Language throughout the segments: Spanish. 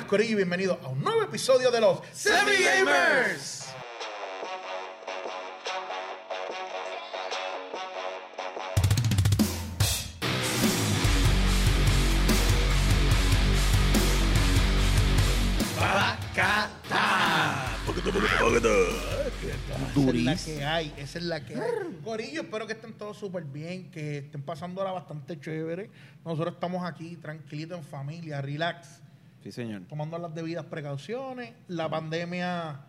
buenas, Corillo, y bienvenidos a un nuevo episodio de los Semi Gamers. Esa es la que hay, esa es la que hay. Corillo, espero que estén todos súper bien, que estén pasando ahora bastante chévere. Nosotros estamos aquí tranquilitos en familia, relax, Sí, señor. tomando las debidas precauciones. La pandemia...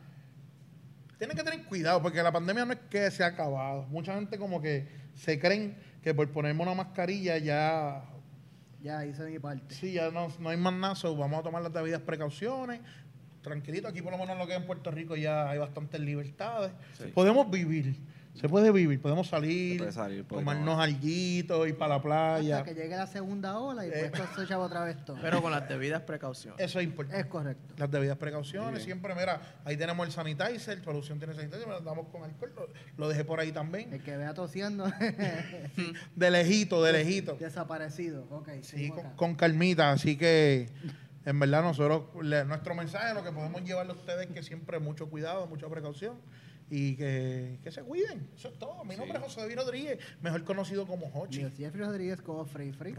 Tienen que tener cuidado, porque la pandemia no es que se ha acabado. Mucha gente como que se creen que por ponerme una mascarilla ya... Ya hice mi parte. Sí, ya no, no hay más nada, so vamos a tomar las debidas precauciones. Tranquilito, aquí por lo menos en lo que es en Puerto Rico ya hay bastantes libertades. Sí. Podemos vivir, se puede vivir, podemos salir, Se puede salir, puede tomarnos tomar. alguito, ir para la playa. Hasta que llegue la segunda ola y Eh. después se echaba otra vez todo. Pero con las debidas precauciones. Eso es importante. es correcto. Las debidas precauciones, siempre, mira, ahí tenemos el sanitizer, solución tiene sanitizer, lo damos con alcohol, lo, lo dejé por ahí también. El que vea tosiendo, De lejito, de lejito. desaparecido. Ok, Sí, con, con calmita, así que en verdad nosotros, le- nuestro mensaje, lo que podemos llevarle a ustedes es que siempre mucho cuidado, mucha precaución y que, que se cuiden. Eso es todo. Mi nombre es José David Rodríguez, mejor conocido como Hochi. Mío, Jeffrey Rodríguez como Free Free.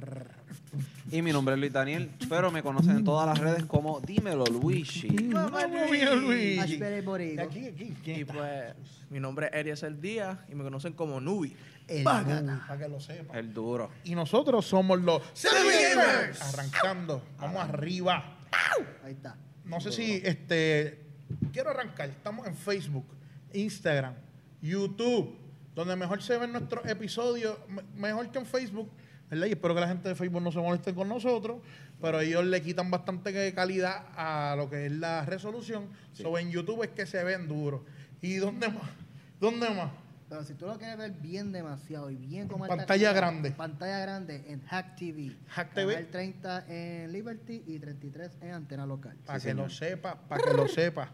Y mi nombre es Luis Daniel, pero me conocen en todas las redes como Dímelo Luigi. Luis. Ashbury Borigo. Aquí, aquí, ¿quién Y está? pues, mi nombre es Eliezer Díaz y me conocen como Nubi. El para que lo sepan. El duro. Y nosotros somos los Gamers. Arrancando, vamos arriba. Ahí está. No sé si este quiero arrancar. Estamos en Facebook, Instagram, YouTube, donde mejor se ven nuestros episodios, me- mejor que en Facebook. ¿verdad? Y espero que la gente de Facebook no se moleste con nosotros, pero ellos le quitan bastante calidad a lo que es la resolución. So, en YouTube es que se ven duros. ¿Y dónde más? ¿Dónde más? Pero si tú lo quieres ver bien demasiado y bien como Pantalla grande. Pantalla grande en Hack TV. Hack TV. Canal 30 en Liberty y 33 en antena local. Para Sí, que lo sepa, para que lo sepa.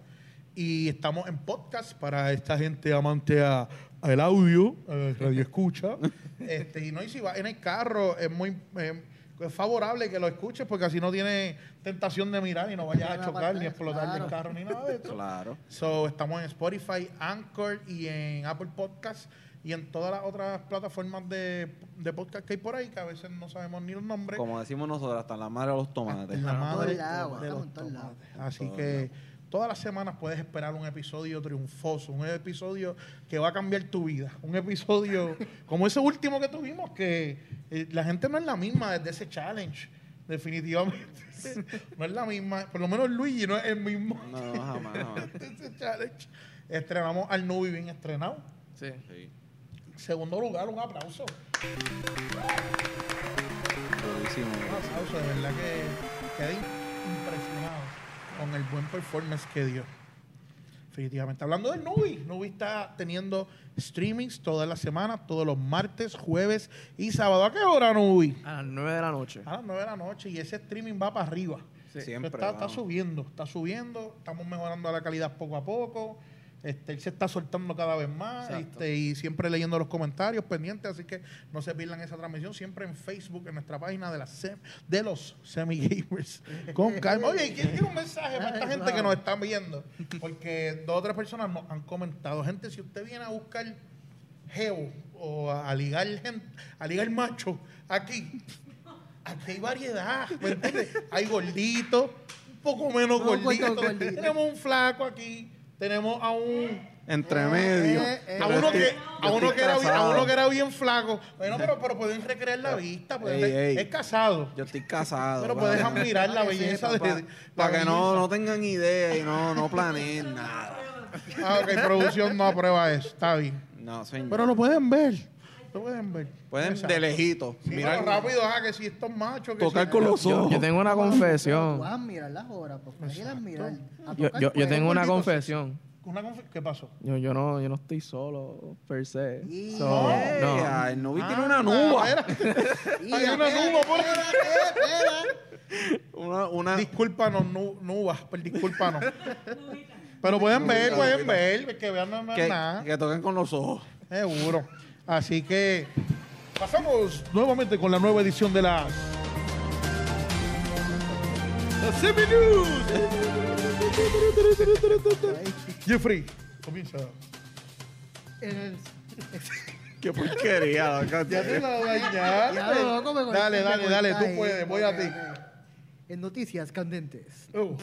Y estamos en podcast para esta gente amante a, al audio, eh, radio escucha. este, y no, y si va en el carro, es muy eh, es favorable que lo escuches porque así no tiene tentación de mirar y no vayas a chocar ni aparte, explotar el claro. carro ni nada de eso. Claro. So, estamos en Spotify, Anchor y en Apple Podcast y en todas las otras plataformas de, de podcast que hay por ahí que a veces no sabemos ni los nombres. Como decimos nosotros, hasta la madre de los tomates. En la madre de estamos los tomates. Así que todas las semanas puedes esperar un episodio triunfoso, un episodio que va a cambiar tu vida, un episodio como ese último que tuvimos que eh, la gente no es la misma desde ese challenge, definitivamente. no es la misma, por lo menos Luigi no es el mismo. No, no, jamás, jamás. desde ese challenge. Estrenamos al Nubi bien estrenado. Sí. Sí. Segundo lugar, un aplauso. Durísimo. Un aplauso, de verdad que impresionado con el buen performance que dio. Definitivamente. Hablando del Nubi, Nubi está teniendo streamings todas las semanas, todos los martes, jueves y sábado. ¿A qué hora, Nubi? A las 9 de la noche. A las 9 de la noche y ese streaming va para arriba. Sí. Siempre. está, subiendo, está subiendo, estamos mejorando la calidad poco a poco. Este, él se está soltando cada vez más este, y siempre leyendo los comentarios pendientes, así que no se pierdan esa transmisión siempre en Facebook, en nuestra página de, la sem- de los Semi Gamers. Con calma. Oye, ¿y ¿quién tiene un mensaje para esta gente que nos está viendo? Porque dos o tres personas nos han comentado. Gente, si usted viene a buscar geo o a, ligar gente, a ligar macho aquí, aquí hay variedad. Hay gorditos, un poco menos gorditos. gordito. Tenemos un flaco aquí, tenemos a un Entre medio. Eh, eh, a uno que a uno que era bien, a uno que era bien flaco. Bueno, pero, pero pueden recrear la vista, pueden Ey, re- ey. es casado. Yo estoy casado. Pero puedes admirar la belleza de, Para que no, no tengan idea y no, no planeen nada. Ah, ok, producción no aprueba eso, está bien. No, señor. Pero lo pueden ver. Lo pueden ver. Pueden Exacto. de lejito. Sí, mirar rápido, ah, que si estos machos. Que Tocar si- con los ojos. yo tengo una confesión. Vas a mirar las horas, porque las mirar. A Yo, yo, tengo una confesión. Una ¿Qué pasó? Yo, yo, no, yo no estoy solo, per se. Y- So, no. ay, el Nubi tiene Ah, una nuba. era- Y Hay una nuba por. Una, una, Discúlpanos, nu, nubas, pero discúlpanos. Pero pueden ver, pueden ver, que vean no, no es que, nada. que toquen con los ojos. Seguro. Así que pasamos nuevamente con la nueva edición de las Jeffrey, comienza. En el- Qué porquería, Ya te la Ya, dañaste. loco, me Dale, dale, dale, tú puedes, voy a ti. En noticias candentes, Uh,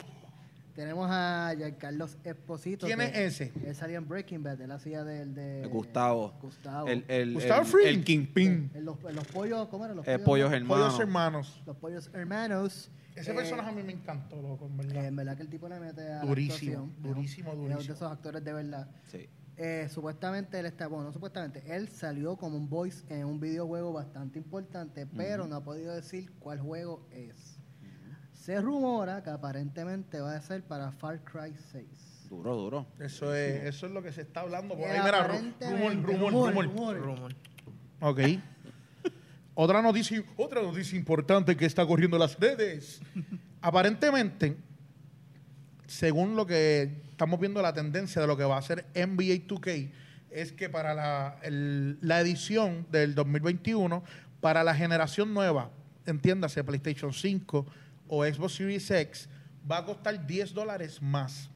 tenemos a Giancarlos Esposito. ¿Quién es ese? Él salía en Breaking Bad, él hacía del de... Gustavo. Gustavo. El, el, Gustavo el, Fring. el Kingpin. Los, los pollos, ¿cómo eran los Eh, pollos hermanos. Pollos hermanos. Los pollos hermanos. Ese eh, personaje a mí me encantó, loco, en eh, verdad. en verdad que el tipo le mete a la Durísimo, durísimo, Es un- Es durísimo. de esos actores de verdad. Sí. Eh, supuestamente él está, bueno, no supuestamente, él salió como un voice en un videojuego bastante importante, pero no ha podido decir cuál juego es. Se rumora que aparentemente va a ser para Far Cry 6. Duro, duro. Eso es, eso es lo que se está hablando. Por ahí, mira, rumor, rumor, rumor. rumor. Ok. Otra noticia, otra noticia importante que está corriendo las redes. Aparentemente, según lo que estamos viendo la tendencia de lo que va a hacer NBA 2K, es que para la, el- la edición del 2021, para la generación nueva, entiéndase, PlayStation 5 o Xbox Series X, va a costar 10 dólares más.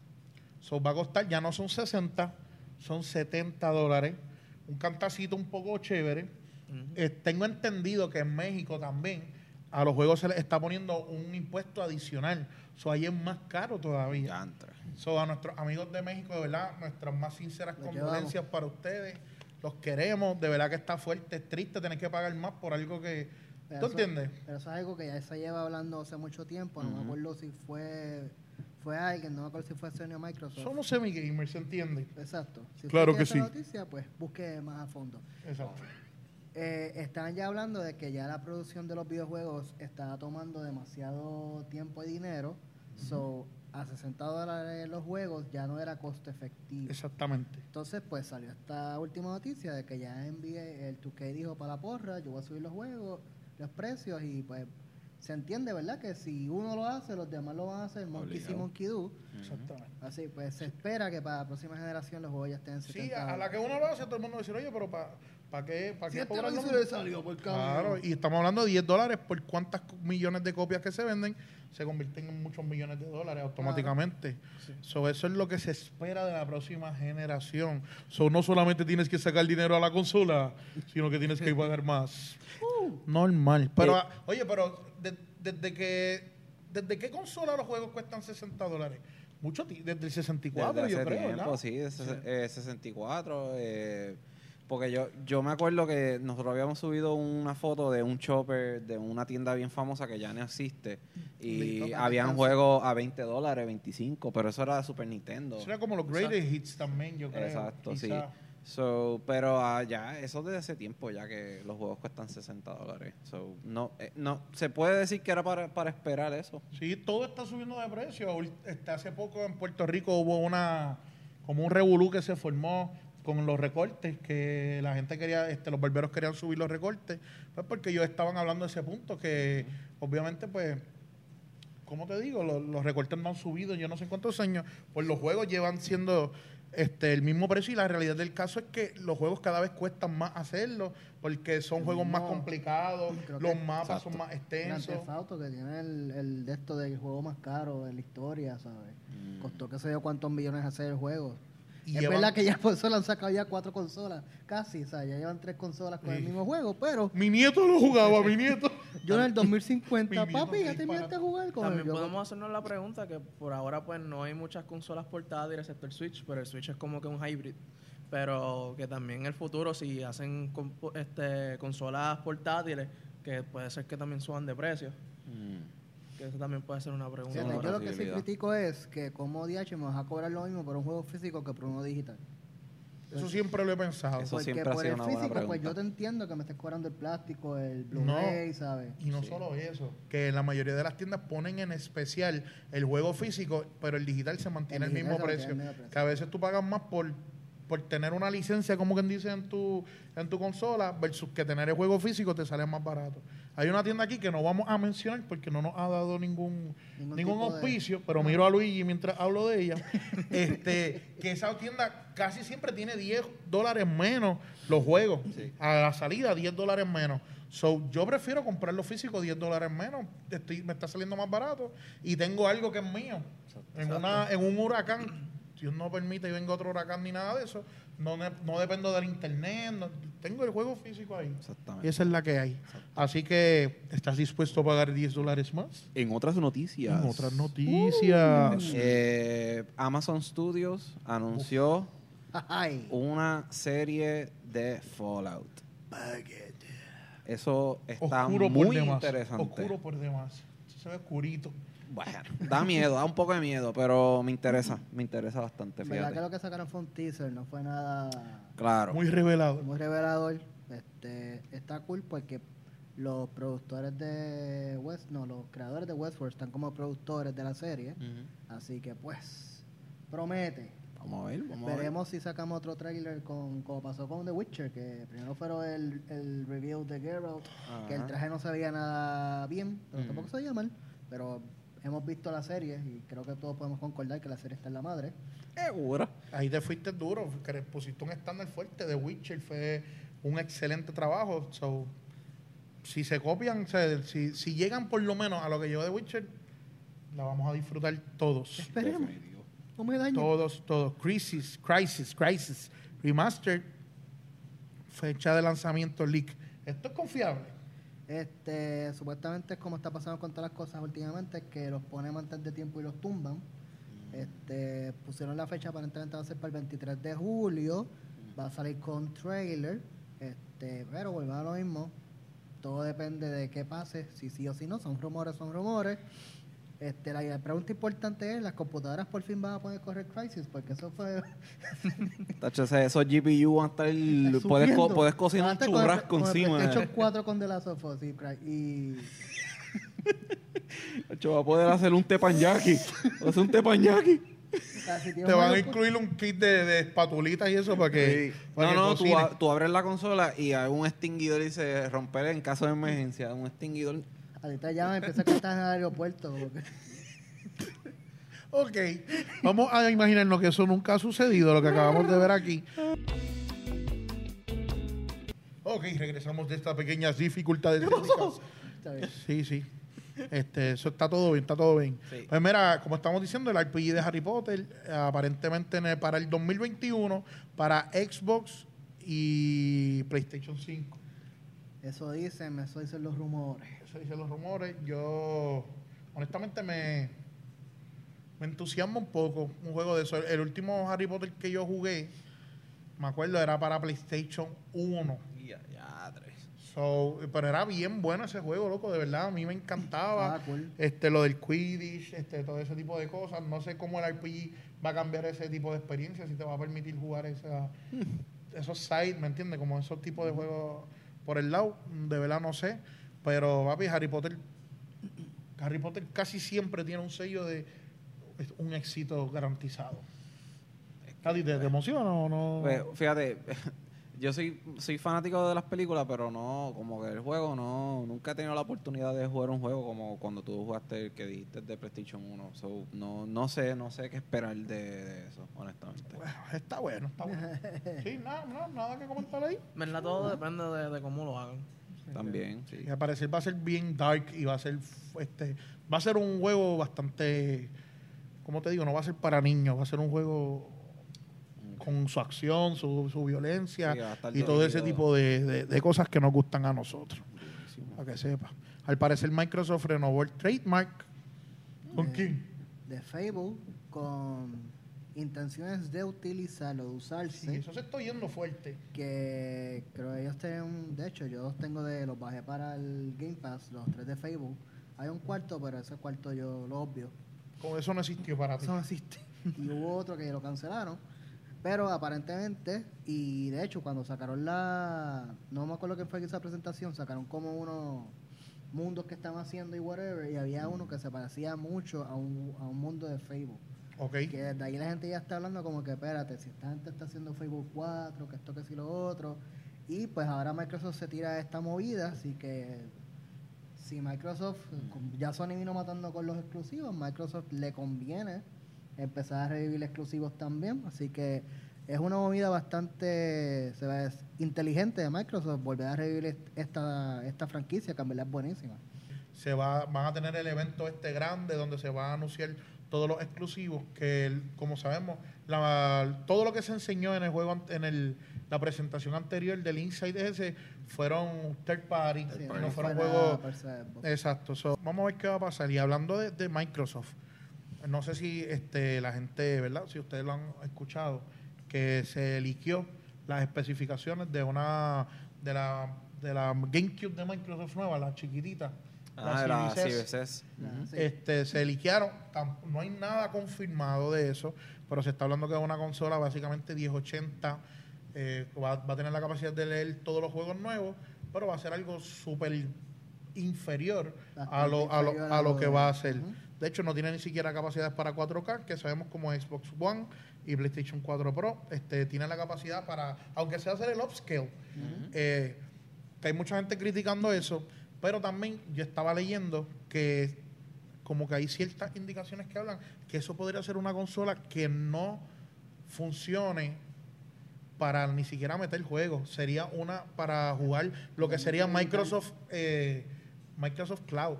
So, va a costar, ya no son 60, son 70 dólares. Un cantacito un poco chévere. Eh, tengo entendido que en México también a los juegos se les está poniendo un impuesto adicional. So, ahí es más caro todavía. So, a nuestros amigos de México, de verdad, nuestras más sinceras Los condolencias para ustedes. Los queremos. De verdad que está fuerte, es triste tener que pagar más por algo que... Pero ¿Tú eso- entiendes? Pero eso es algo que ya se lleva hablando hace mucho tiempo. No me acuerdo si fue fue alguien, no me acuerdo si fue Sony o Microsoft. Somos semi-gamers, ¿se entiende? Exacto. Si Claro que esa sí. noticia, pues busque más a fondo. Exacto. Eh, están ya hablando de que ya la producción de los videojuegos está tomando demasiado tiempo y dinero. So, a 60 dólares los juegos ya no era costo efectivo. Exactamente. Entonces, pues salió esta última noticia de que ya envié el 2K dijo para la porra, yo voy a subir los juegos, los precios y pues se entiende, ¿verdad? Que si uno lo hace, los demás lo van a hacer, Monkey see, Obligado. Monkey do. Exactamente. Así, pues se espera que para la próxima generación los juegos ya estén en 70 Sí, a, a la que uno lo hace, todo el mundo dice, oye, pero ¿para pa qué? ¿Para qué cobrar lo lo hizo, mismo?" le salió por. Claro, y estamos hablando de 10 dólares por cuántas millones de copias que se venden, se convierten en muchos millones de dólares automáticamente. So, eso es lo que se espera de la próxima generación. So, no solamente tienes que sacar dinero a la consola, sino que tienes que pagar más. Normal. Pero, Eh, oye, pero de- desde que ¿desde qué consola los juegos cuestan 60 dólares? Mucho ti- desde el 64, Desde yo creo, tiempo, ¿verdad? sí, de ses- eh, 64. eh, porque yo, yo me acuerdo que nosotros habíamos subido una foto de un chopper de una tienda bien famosa que ya no existe. Y Listo, para habían juegos a 20 dólares, 25, pero eso era de Super Nintendo. Eso era como los greatest hits también, yo creo. Exacto, sí. So, pero ah, ya, eso desde hace tiempo ya que los juegos cuestan 60 dólares. So, no, eh, no, se puede decir que era para, para esperar eso. Sí, todo está subiendo de precio. Este, hace poco en Puerto Rico hubo una como un revolú que se formó con los recortes, que la gente quería, este, los barberos querían subir los recortes, pues porque ellos estaban hablando de ese punto, que obviamente pues, ¿cómo te digo? Los, los recortes no han subido yo no sé cuántos años, pues los juegos llevan siendo este el mismo precio y la realidad del caso es que los juegos cada vez cuestan más hacerlo, porque son juegos más complicados, los que- mapas Exacto. son más extensos. Theft Auto, que tiene el, el de esto del juego más caro de la historia, ¿sabes? Costó que sé yo cuántos millones hacer el juego. Y es llevan- verdad que ya por eso han sacado ya cuatro consolas, casi, o sea, ya llevan tres consolas con el mismo juego, pero Mi nieto lo jugaba, mi nieto. yo en el 2050, Mi mismo papi, ya terminaste de jugar con También el juego. podemos hacernos la pregunta que por ahora pues no hay muchas consolas portátiles excepto el Switch, pero el Switch es como que un hybrid. Pero que también en el futuro si hacen este, consolas portátiles, que puede ser que también suban de precio. Que eso también puede ser una pregunta. Fíjate, una yo lo que sí critico es que como DH me vas a cobrar lo mismo por un juego físico que por uno digital. Eso siempre lo he pensado. Eso Porque siempre ha por sido el una buena físico, pues yo te entiendo que me estés cobrando el plástico, el Blu-ray, ¿sabes? Y no Sí. solo eso, que la mayoría de las tiendas ponen en especial el juego físico, pero el digital se mantiene El el, mismo digital se precio. mantiene el mismo precio. Que a veces tú pagas más por, por tener una licencia, como quien dice, en tu, en tu consola, versus que tener el juego físico te sale más barato. Hay una tienda aquí que no vamos a mencionar porque no nos ha dado ningún, Ningún ningún, tipo de- auspicio, pero miro a Luigi mientras hablo de ella, este, que esa tienda casi siempre tiene 10 dólares menos los juegos. Sí. A la salida 10 dólares menos. So, yo prefiero comprarlo físico 10 dólares menos, estoy- me está saliendo más barato y tengo algo que es mío. En, una, en un huracán, Dios no permite y venga otro huracán ni nada de eso, no, no dependo del internet, no- tengo el juego físico ahí. Exactamente. Y esa es la que hay. Así que, ¿estás dispuesto a pagar 10 dólares más? En otras noticias. En otras noticias. Eh, Amazon Studios anunció una serie de Fallout. Eso está oscuro por muy demás. interesante. Oscuro por demás. Se ve oscurito. Bueno, da miedo, da un poco de miedo, pero me interesa, me interesa bastante, ¿verdad que lo que sacaron fue un teaser? No fue nada Claro. Muy revelado. muy revelador. Este, está cool porque los productores de West, no, los creadores de Westworld están como productores de la serie. Así que pues, promete. Vamos a ver, vamos a ver. Veremos si sacamos otro trailer con, como pasó con The Witcher, que primero fueron el, el review de Geralt, que el traje no se veía nada bien, pero tampoco se veía mal. Pero hemos visto la serie y creo que todos podemos concordar que la serie está en la madre. Seguro. Ahí te fuiste duro, que le pusiste un estándar fuerte. The Witcher fue un excelente trabajo. So, si se copian, o sea, si, si llegan por lo menos a lo que yo de Witcher, la vamos a disfrutar todos. Esperemos. No me daño. Todos, todos. Crisis, Crisis, Crisis. Remastered. Fecha de lanzamiento leak. Esto es confiable. Este, supuestamente es como está pasando con todas las cosas últimamente, que los ponen antes de tiempo y los tumban. Este, pusieron la fecha aparentemente va a ser para el 23 de julio, va a salir con trailer, este, pero volvemos a lo mismo, todo depende de qué pase, si sí o si no, son rumores, son rumores. Este, la pregunta importante es, ¿las computadoras por fin van a poder correr Crisis? Porque eso fue... Tacho, esos GPU van a estar. Puedes, co- subiendo. puedes cocinar un con churrasco con encima. PlayStation 4 con The Last of Us y, y Tacho, va a poder hacer un teppanyaki. Va a hacer un si tienes Te van a juegos- incluir un kit de, de espatulitas y eso para que. para No, que no, tú, tú abres la consola y hay un extinguidor y se romper en caso de emergencia. Un extinguidor. Ahorita llaman y empieza que estás en el aeropuerto. porque- Ok, vamos a imaginarnos que eso nunca ha sucedido, lo que acabamos de ver aquí. Ok, regresamos de estas pequeñas dificultades. técnicas. Está bien. Sí, sí. Este, eso está todo bien, está todo bien. Sí. Pues mira, como estamos diciendo, el RPG de Harry Potter, aparentemente en el- para el 2021, para Xbox y PlayStation 5. Eso dicen, eso dicen los rumores. Eso dicen los rumores. Yo, honestamente, me, me entusiasma un poco un juego de eso. El último Harry Potter que yo jugué, me acuerdo, era para PlayStation 1. Ya, ya, tres. So, pero era bien bueno ese juego, loco, de verdad. A mí me encantaba. Ah, cool. Este, lo del Quidditch, este, todo ese tipo de cosas. No sé cómo el RPG va a cambiar ese tipo de experiencia, si te va a permitir jugar esa, esos sites, ¿me entiendes? Como esos tipos de juegos por el lado, de verdad no sé. Pero, papi, Harry Potter, Harry Potter casi siempre tiene un sello de un éxito garantizado. ¿A ti te, te emociona o no? Pues, fíjate, yo soy, soy fanático de las películas, pero no, como que el juego no, nunca he tenido la oportunidad de jugar un juego como cuando tú jugaste el que dijiste de PlayStation 1. So, no, no sé, no sé qué esperar de, de eso, honestamente. Bueno, está bueno, está bueno. Sí, nada, nada, nada que comentar ahí. ¿Verdad? Todo depende de, de cómo lo hagan. También, sí. Y al parecer va a ser bien dark y va a ser este va a ser un juego bastante como te digo, no va a ser para niños, va a ser un juego con su acción, su, su violencia Sí, y todo ese tipo de, de- de cosas que nos gustan a nosotros. Para que sepa. Al parecer Microsoft renovó el trademark. ¿Con Eh, quién? De Facebook con intenciones de utilizarlo, de usarse. Sí, eso se está yendo fuerte. que creo que ellos tienen de hecho yo los tengo de los bajé para el Game Pass los tres de Facebook hay un cuarto pero ese cuarto yo lo obvio Como eso no existió para ti. eso no existe y hubo otro que lo cancelaron pero aparentemente y de hecho cuando sacaron la no me acuerdo quién fue la presentación sacaron como unos mundos que estaban haciendo y whatever y había uno que se parecía mucho a un, a un mundo de Facebook Que desde ahí la gente ya está hablando como que espérate, si esta gente está haciendo Facebook 4, que esto, que si lo otro. Y pues ahora Microsoft se tira esta movida, así que si Microsoft, ya Sony vino matando con los exclusivos, Microsoft le conviene empezar a revivir exclusivos también. Así que es una movida bastante se ve, inteligente de Microsoft volver a revivir est- esta, esta franquicia, que en verdad es buenísima. se va, van a tener el evento este grande donde se va a anunciar todos los exclusivos que como sabemos la- todo lo que se enseñó en el juego en el, la presentación anterior del Inside ese fueron third party Sí, no no fueron juegos exacto. So, vamos a ver qué va a pasar. Y hablando de, de Microsoft no sé si este la gente verdad si ustedes lo han escuchado que se liqueó las especificaciones de una de la de la GameCube de Microsoft nueva la chiquitita Ah, la Series S. Series S. Ujú. sí. Este, se liquearon, no hay nada confirmado de eso, pero se está hablando que es una consola básicamente 1080, eh, va, va a tener la capacidad de leer todos los juegos nuevos, pero va a ser algo súper inferior a lo, a, lo, a lo que va a ser. De hecho, no tiene ni siquiera capacidades para 4K, que sabemos como Xbox One y PlayStation 4 Pro. Este, tiene la capacidad para, aunque sea hacer el upscale, eh, que hay mucha gente criticando eso, pero también yo estaba leyendo que como que hay ciertas indicaciones que hablan que eso podría ser una consola que no funcione para ni siquiera meter juegos. Sería una para jugar lo que sería Microsoft eh, Microsoft Cloud,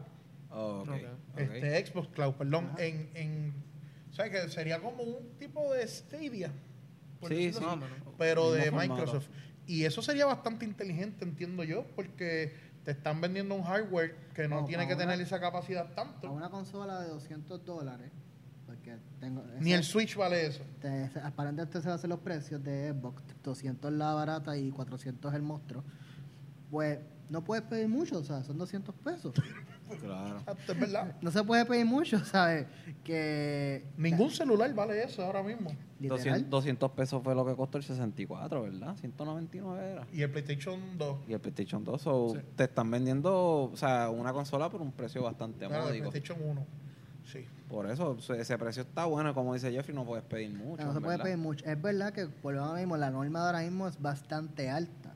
Oh, ok, Ok. ok. este Xbox Cloud, perdón, Ajá. en, en o sea que sería como un tipo de Stadia, por Sí, decirlo sí. pero de Mismo formato. Y eso sería bastante inteligente, entiendo yo, porque te están vendiendo un hardware que no No, tiene que tener esa capacidad A tanto. una consola de 200 dólares, porque tengo... Ni el Switch vale eso. te- aparentemente se van a hacer los precios de Xbox, 200 la barata y 400 el monstruo. Pues no puedes pedir mucho, o sea, son 200 pesos. Claro. Exacto, es verdad. No se puede pedir mucho, ¿sabes? Que... Ningún celular vale eso ahora mismo. Literal. 200, 200 pesos fue lo que costó el 64, ¿verdad? 199 era. Y el PlayStation 2. Y el PlayStation 2, so, Sí. te están vendiendo, o sea, una consola por un precio bastante Claro, el. PlayStation 1. Sí. Por eso, so, ese precio está bueno, como dice Jeffrey, no puedes pedir mucho. no se puede pedir mucho. Es verdad que, por lo mismo, la norma de ahora mismo es bastante alta.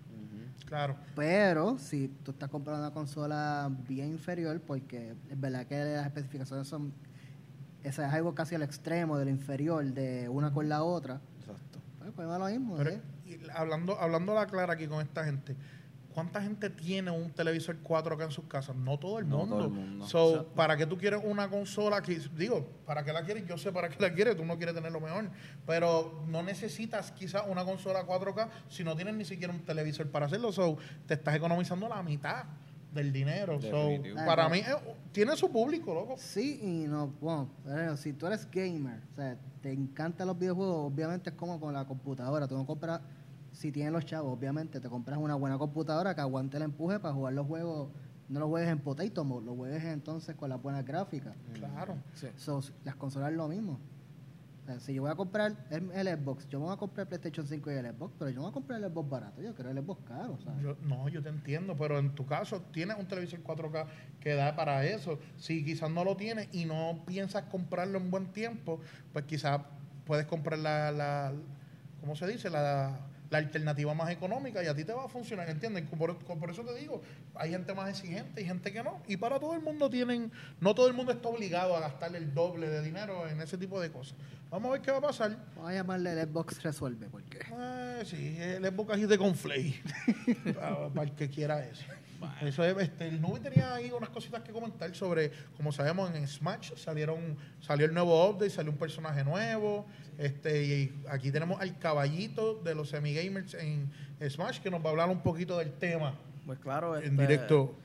Claro. Pero si tú estás comprando una consola bien inferior, porque es verdad que las especificaciones son. Esa es algo casi al extremo del inferior de una con la otra. Exacto. Pues, pues es lo mismo. Pero, ¿eh? y hablando, hablando la clara aquí con esta gente, ¿cuánta gente tiene un televisor 4K en sus casas? No todo el No mundo. todo el mundo. So. ¿para qué tú quieres una consola que, digo, para qué la quieres? Yo sé para qué la quieres, tú no quieres tener lo mejor, pero no necesitas quizás una consola 4K si no tienes ni siquiera un televisor para hacerlo, so, te estás economizando la mitad del dinero. So, para mí, eh, tiene su público, loco. Sí y no. Bueno, pero si tú eres gamer, o sea, te encantan los videojuegos, obviamente es como con la computadora. Tú no compras, si tienes los chavos, obviamente te compras una buena computadora que aguante el empuje para jugar los juegos. No los juegues en Potato Mode, los juegues entonces con las buenas gráficas. Claro. Sí. So, las consolas es lo mismo. O sea, si yo voy a comprar el, el Xbox, yo me voy a comprar el PlayStation 5 y el Xbox, pero yo no voy a comprar el Xbox barato, yo quiero el Xbox caro, ¿sabes? Yo- no, yo te entiendo, pero en tu caso tienes un televisor 4K que da para eso. Si quizás no lo tienes y no piensas comprarlo en buen tiempo, pues quizás puedes comprar la, la ¿cómo se dice? La, la alternativa más económica y a ti te va a funcionar, ¿entiendes? Por, por eso te digo, hay gente más exigente y gente que no. Y para todo el mundo tienen, no todo el mundo está obligado a gastarle el doble de dinero en ese tipo de cosas. Vamos a ver qué va a pasar. Vamos a llamarle el Xbox Resuelve, porque Eh, sí, el Xbox así de conflay. para, para el que quiera eso. Eso es, este, el Nubi tenía ahí unas cositas que comentar sobre, como sabemos, en Smash salieron, salió el nuevo update, salió un personaje nuevo. Este, y aquí tenemos al caballito de los semigamers en Smash que nos va a hablar un poquito del tema Pues claro, en este, directo.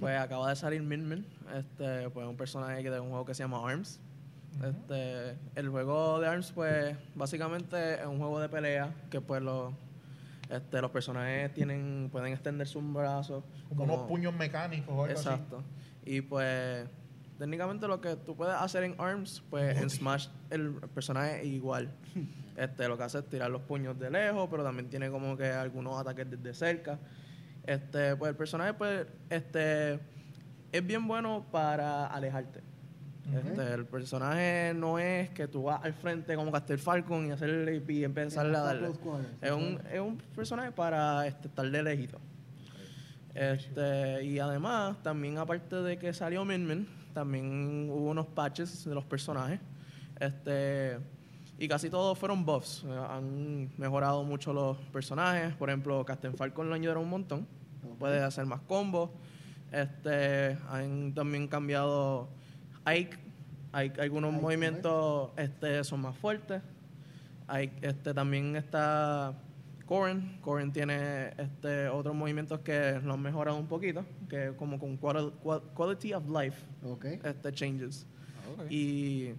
Pues acaba de salir Min Min, este, pues un personaje de un juego que se llama ARMS. Este, el juego de ARMS, pues, básicamente es un juego de pelea que pues los, este, los personajes tienen, pueden extender sus brazos. Como, unos puños mecánicos o algo Exacto. Y pues, técnicamente lo que tú puedes hacer en ARMS, pues en Smash el personaje es igual. Este, lo que hace es tirar los puños de lejos, pero también tiene como que algunos ataques desde cerca. Este, pues el personaje, pues, este, es bien bueno para alejarte. Este, el personaje no es que tú vas al frente como Castel Falcon y hacerle y empezarle a darle. Es un, es un personaje para este, estar de lejito. Este, y además, también aparte de que salió Min Min, también hubo unos patches de los personajes. Este, Y casi todos fueron buffs. Han mejorado mucho los personajes. Por ejemplo, Captain Falcon lo añadieron un montón. Puede hacer más combos. Este, han también cambiado Ike. Hay algunos movimientos este, son más fuertes. Hay, este, también está Corin. Corin tiene este, otros movimientos que lo han mejorado un poquito, que como con quali- qual- quality of life Ok. este, changes. Ok. Y,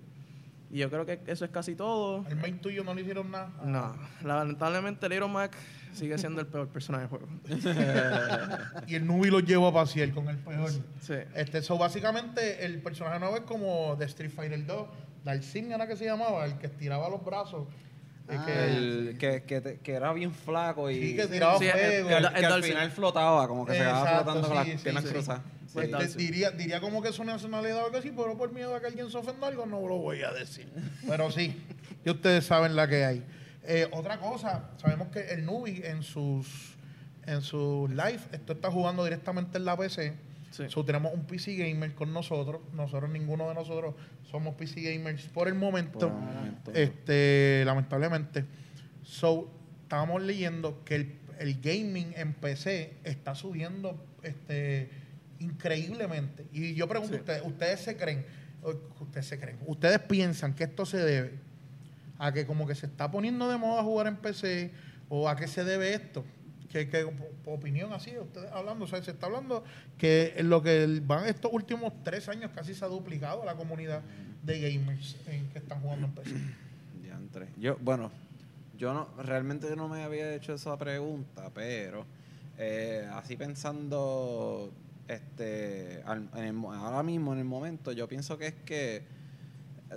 y yo creo que eso es casi todo. El main tuyo no le hicieron nada. No, lamentablemente Little Mac sigue siendo el peor personaje del juego. Y el Nubi lo llevó a pasear con el peor. Sí. Este, so, básicamente, el personaje nuevo es como de Street Fighter 2. Dalsim era que se llamaba, el que estiraba los brazos. eh, Ah, que, El- que, que, que era bien flaco y Sí, que tiraba Sí, el- fuego. que al, el que al Dalsim. final flotaba, como que se quedaba flotando con sí, las sí, piernas sí. cruzadas. Pues, Sí. diría, diría como que es una nacionalidad o algo así, pero por miedo a que alguien se ofenda algo, no lo voy a decir. Pero sí, y ustedes saben la que hay. Eh, otra cosa, sabemos que el Nubi en sus en sus live, esto está jugando directamente en la PC. Sí. So, tenemos un PC gamer con nosotros. Nosotros, ninguno de nosotros somos PC gamers por el momento. Por el momento. Este, lamentablemente. So, estábamos leyendo que el, el gaming en PC está subiendo este increíblemente. Y yo pregunto, Sí. ustedes, ¿ustedes se creen? Ustedes se creen. ¿Ustedes piensan que esto se debe a que como que se está poniendo de moda jugar en PC o a qué se debe esto? Que, que opinión así, ustedes hablando, o sea, se está hablando que en lo que van estos últimos tres años casi se ha duplicado la comunidad de gamers en que están jugando en PC. Diantre. Yo, bueno, yo no, realmente no me había hecho esa pregunta, pero eh, así pensando, este, al- en el ahora mismo, en el momento, yo pienso que es que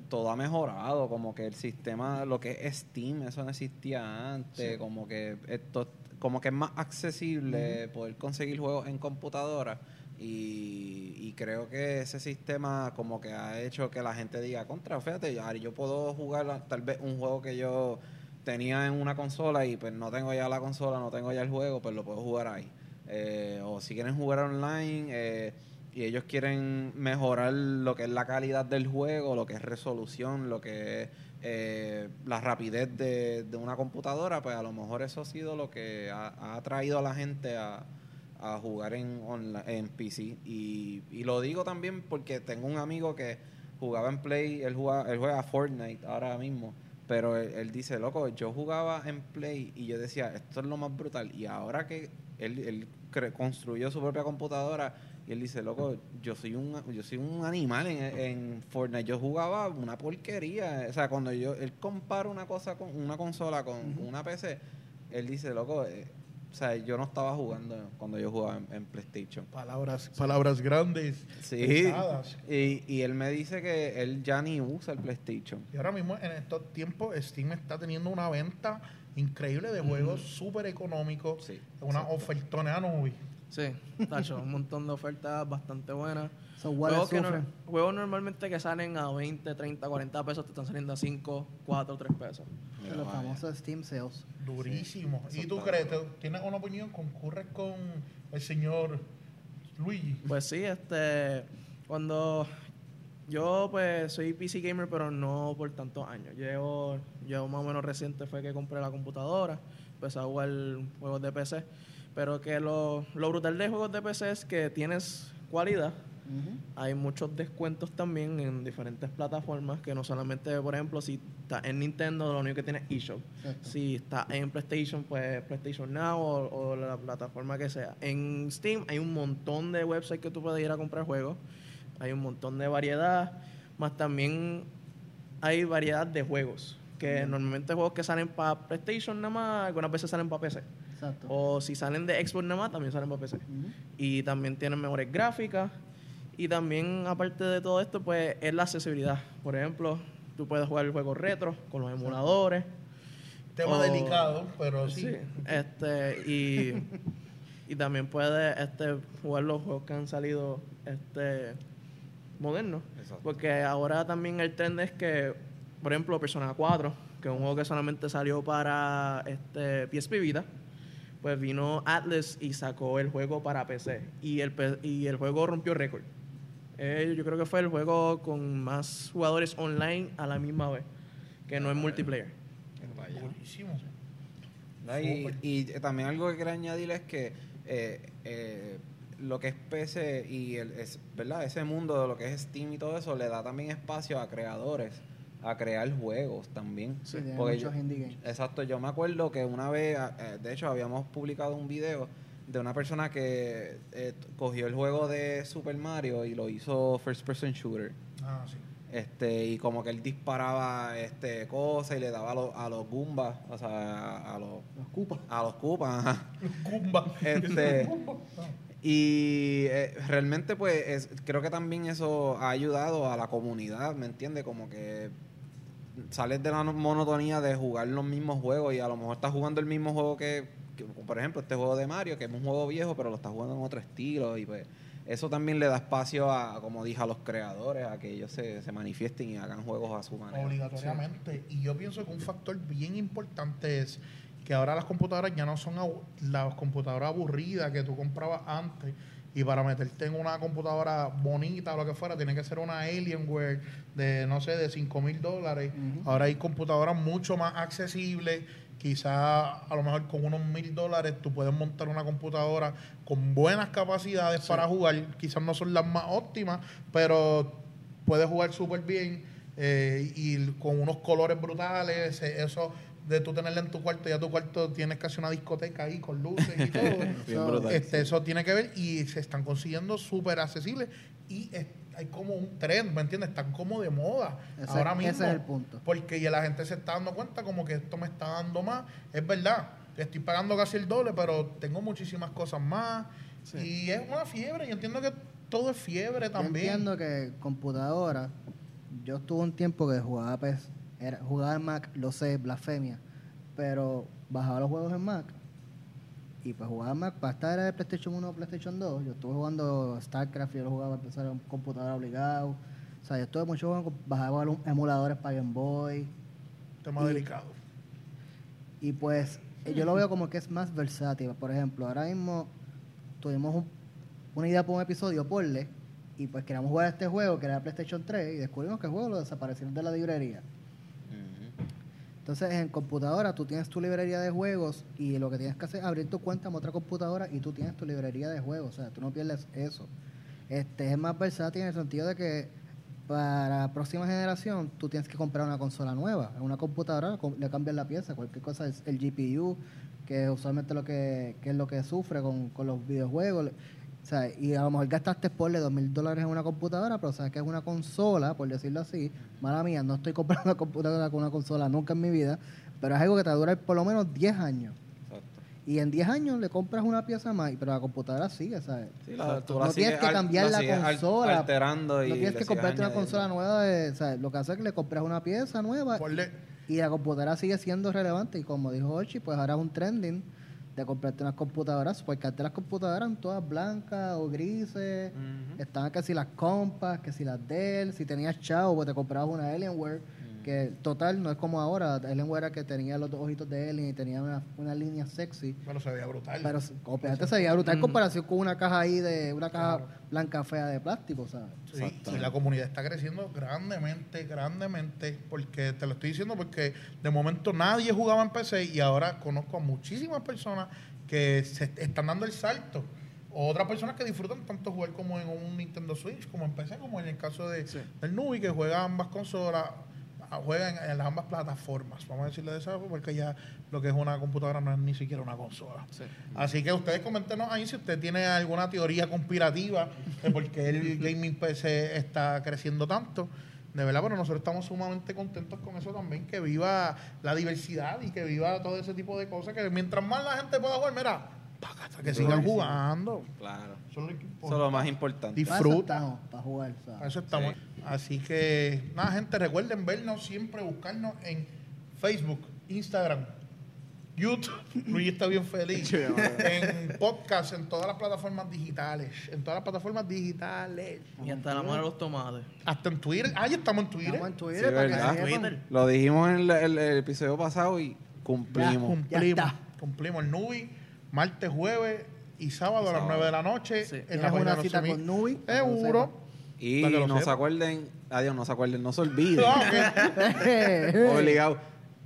todo ha mejorado, como que el sistema, lo que es Steam, eso no existía antes, como que esto, como que es más accesible poder conseguir juegos en computadora y, y creo que ese sistema como que ha hecho que la gente diga contra, fíjate, yo puedo jugar tal vez un juego que yo tenía en una consola y pues no tengo ya la consola, no tengo ya el juego, pues lo puedo jugar ahí. Eh, o si quieren jugar online eh, y ellos quieren mejorar lo que es la calidad del juego, lo que es resolución, lo que es eh, la rapidez de, de una computadora, pues a lo mejor eso ha sido lo que ha, atraído a la gente a, a jugar en, onla- en PC. Y, y lo digo también porque tengo un amigo que jugaba en Play, él, juega, él juega Fortnite ahora mismo, pero él, él dice, loco, yo jugaba en Play y yo decía, esto es lo más brutal. Y ahora que él, él construyó su propia computadora y él dice, loco, yo soy un, yo soy un animal en, en Fortnite. Yo jugaba una porquería. O sea, cuando yo, él compara una cosa con una consola con una PC, él dice, loco, eh, o sea, yo no estaba jugando cuando yo jugaba en, en PlayStation. Palabras, palabras grandes, Sí. Y, y él me dice que él ya ni usa el PlayStation. Y ahora mismo, en estos tiempos, Steam está teniendo una venta increíble de juegos súper económicos. Sí, Una ofertona, no. Sí, tacho, un montón de ofertas bastante buenas. So, Juegos, que no- juegos normalmente que salen a 20, 30, 40 pesos te están saliendo a 5, 4, 3 pesos. Mira, Los vaya. famosos Steam Sales. Durísimo. Sí, ¿Y tú crees? ¿Te- ¿Tienes una opinión? ¿Concurres con el señor Luigi? Pues sí, este, cuando yo pues soy PC gamer, pero no por tantos años. Llevo, yo más o menos reciente fue que compré la computadora, empecé a jugar juegos de PC. Pero que lo, lo brutal de juegos de PC es que tienes cualidad. Hay muchos descuentos también en diferentes plataformas, que no solamente, por ejemplo, si está en Nintendo, lo único que tiene es eShop. Exacto. Si está en PlayStation, pues PlayStation Now o, o la plataforma que sea. En Steam hay un montón de websites que tú puedes ir a comprar juegos. Hay un montón de variedad. Más también hay variedad de juegos. Que normalmente juegos que salen para PlayStation nada más, algunas veces salen para PC. Exacto. O si salen de Xbox nada más, también salen para PC. Y también tienen mejores gráficas. Y también, aparte de todo esto, pues es la accesibilidad. Por ejemplo, tú puedes jugar juegos retro con los emuladores. Tema o- delicado, pero sí. Sí, este, y, y también puedes este, jugar los juegos que han salido este, modernos. Exacto. Porque ahora también el trend es que, por ejemplo, Persona 4, que es un juego que solamente salió para este, PSP Vita, pues vino Atlas y sacó el juego para PC. Y el, pe- y el juego rompió récord. Eh, yo creo que fue el juego con más jugadores online a la misma vez. que no es multiplayer. Buenísimo. ¿verdad? Y, y también algo que quería añadir es que eh, eh, lo que es PC y el, es, ¿verdad? ese mundo de lo que es Steam y todo eso le da también espacio a creadores a crear juegos también. Sí, Porque muchos yo- indie games. Exacto, yo me acuerdo que una vez, eh, de hecho, habíamos publicado un video de una persona que eh, cogió el juego de Super Mario y lo hizo first person shooter. Ah, sí. Este, y como que él disparaba este cosas y le daba a los, a los Goombas, o sea, a los Los cupas. a los Koopas, ajá. Kumba. Este, y eh, realmente pues es- creo que también eso ha ayudado a la comunidad, ¿me entiendes? Como que sales de la no- monotonía de jugar los mismos juegos y a lo mejor estás jugando el mismo juego que, que, por ejemplo, este juego de Mario, que es un juego viejo, pero lo estás jugando en otro estilo y pues eso también le da espacio a, como dije, a los creadores, a que ellos se, se manifiesten y hagan juegos a su manera. Obligatoriamente. Y yo pienso que un factor bien importante es que ahora las computadoras ya no son las computadoras aburridas que tú comprabas antes. Y para meterte en una computadora bonita o lo que fuera, tiene que ser una Alienware de, no sé, de 5 mil dólares. Ahora hay computadoras mucho más accesibles. Quizás a lo mejor con unos mil dólares tú puedes montar una computadora con buenas capacidades para jugar. Quizás no son las más óptimas, pero puedes jugar súper bien eh, y con unos colores brutales. eh, Eso de tú tenerla en tu cuarto, ya tu cuarto tienes casi una discoteca ahí con luces y todo. Bien So, brutal. Este, eso tiene que ver y se están consiguiendo súper accesibles y es- hay como un trend, ¿me entiendes? Están como de moda Ese- ahora mismo. ese es el punto. Porque ya la gente se está dando cuenta como que esto me está dando más. Es verdad, estoy pagando casi el doble, pero tengo muchísimas cosas más. Y es una fiebre. Yo entiendo que todo es fiebre Yo también. entiendo que computadora, yo estuve un tiempo que jugaba PES, era, jugaba en Mac, lo sé, blasfemia, pero bajaba los juegos en Mac y pues jugaba en Mac, para estar era de PlayStation 1 o PlayStation 2, yo estuve jugando StarCraft, yo lo jugaba para empezar en computadora obligado, o sea, yo estuve mucho jugando, bajaba los emuladores para Game Boy. Tema y- delicado. y pues yo lo veo como que es más versátil, por ejemplo, ahora mismo tuvimos un- una idea para un episodio, porle, y pues queríamos jugar este juego que era PlayStation 3 y descubrimos que el juego lo desaparecieron de la librería. Entonces en computadora tú tienes tu librería de juegos y lo que tienes que hacer es abrir tu cuenta en otra computadora y tú tienes tu librería de juegos, o sea, tú no pierdes eso. Este es más versátil en el sentido de que para la próxima generación tú tienes que comprar una consola nueva, en una computadora com- le cambias la pieza, cualquier cosa el GPU, que usualmente lo que, que es lo que sufre con, con los videojuegos. O sea, y a lo mejor gastaste por dos mil dólares en una computadora, pero sabes que es una consola, por decirlo así. Mala mía, no estoy comprando una computadora con una consola nunca en mi vida, pero es algo que te dura por lo menos 10 años. Exacto. Y en 10 años le compras una pieza más, pero la computadora sigue, ¿sabes? Sí, la- tú no la tienes que al- cambiar la consola. alterando y no tienes que comprarte una consola nueva. De, o sea, lo que hace es que le compras una pieza nueva Ponle- y la computadora sigue siendo relevante. Y como dijo Ochi, pues ahora es un trending de comprarte unas computadoras, porque antes las computadoras eran todas blancas o grises. Estaban que si las compas, que si las Dell, si tenías chavo, pues te comprabas una Alienware, que total no es como ahora. Alienware era que tenía los dos ojitos de Alien y tenía una, una línea sexy. Pero se veía brutal. Pero obviamente se veía brutal en Ujú. comparación con una caja ahí de una caja Claro. blanca fea de plástico, ¿sabes? Sí, y la comunidad está creciendo grandemente, grandemente, porque te lo estoy diciendo porque de momento nadie jugaba en PC y ahora conozco a muchísimas personas que se están dando el salto. Otras personas que disfrutan tanto jugar como en un Nintendo Switch, como en PC, como en el caso de, Sí. del Nubi, que juega ambas consolas, juega en, en las ambas plataformas, vamos a decirle de esa forma, porque ya lo que es una computadora no es ni siquiera una consola. Sí. Así que ustedes coméntenos ahí si usted tiene alguna teoría conspirativa de por qué el gaming PC está creciendo tanto. De verdad, pero nosotros estamos sumamente contentos con eso también, que viva la diversidad y que viva todo ese tipo de cosas, que mientras más la gente pueda jugar, mira, págata, que sigan jugando. Claro. Eso es lo que Eso importa. es lo más importante. Disfruta. para jugar, ¿sabes? Eso estamos. Sí. Así que, nada, gente, recuerden vernos siempre, buscarnos en Facebook, Instagram, YouTube. Luis está bien feliz. en podcast, en todas las plataformas digitales. En todas las plataformas digitales. Y hasta la mano de los tomates. Hasta en Twitter. Ah, ya estamos en Twitter. Estamos en Twitter Sí, para que ¿verdad? sepan. Twitter. Lo dijimos en el, el- el episodio pasado y Ya cumplimos. cumplimos. está. Cumplimos el Nubi, martes, jueves y sábado a las Sábado. 9 de la noche. Sí. En la una cita con Nubi. Seguro. Y no se acuerden, adiós, no se acuerden, no se olviden. Ah. Obligado.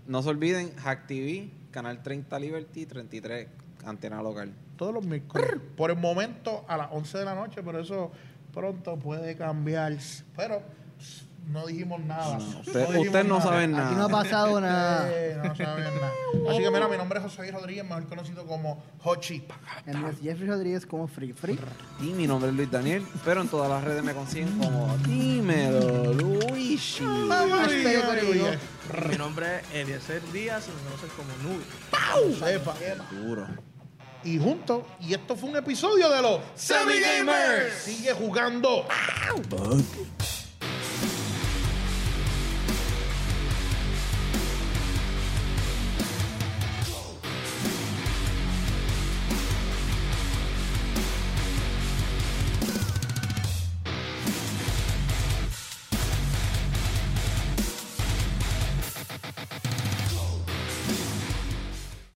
No se olviden, Hack TV, Canal 30 Liberty, 33, antena local. Todos los miércoles. Por el momento a las 11 de la noche, pero eso pronto puede cambiar. Pero no dijimos nada. No, usted- dijimos ustedes no nada. saben nada. Aquí no ha pasado nada. No saben nada. Así que mira, mi nombre es José Rodríguez, mejor conocido como Hochi. El mío es Jeffrey Rodríguez como Free Free. Y mi nombre es Luis Daniel, pero en todas las redes me consiguen como Dímelo, Luigi. Mi nombre es Eliezer Díaz y me conocen como Nubi. Sepa. Duro. Y juntos, y esto fue un episodio de los Semi Gamers. Sigue jugando.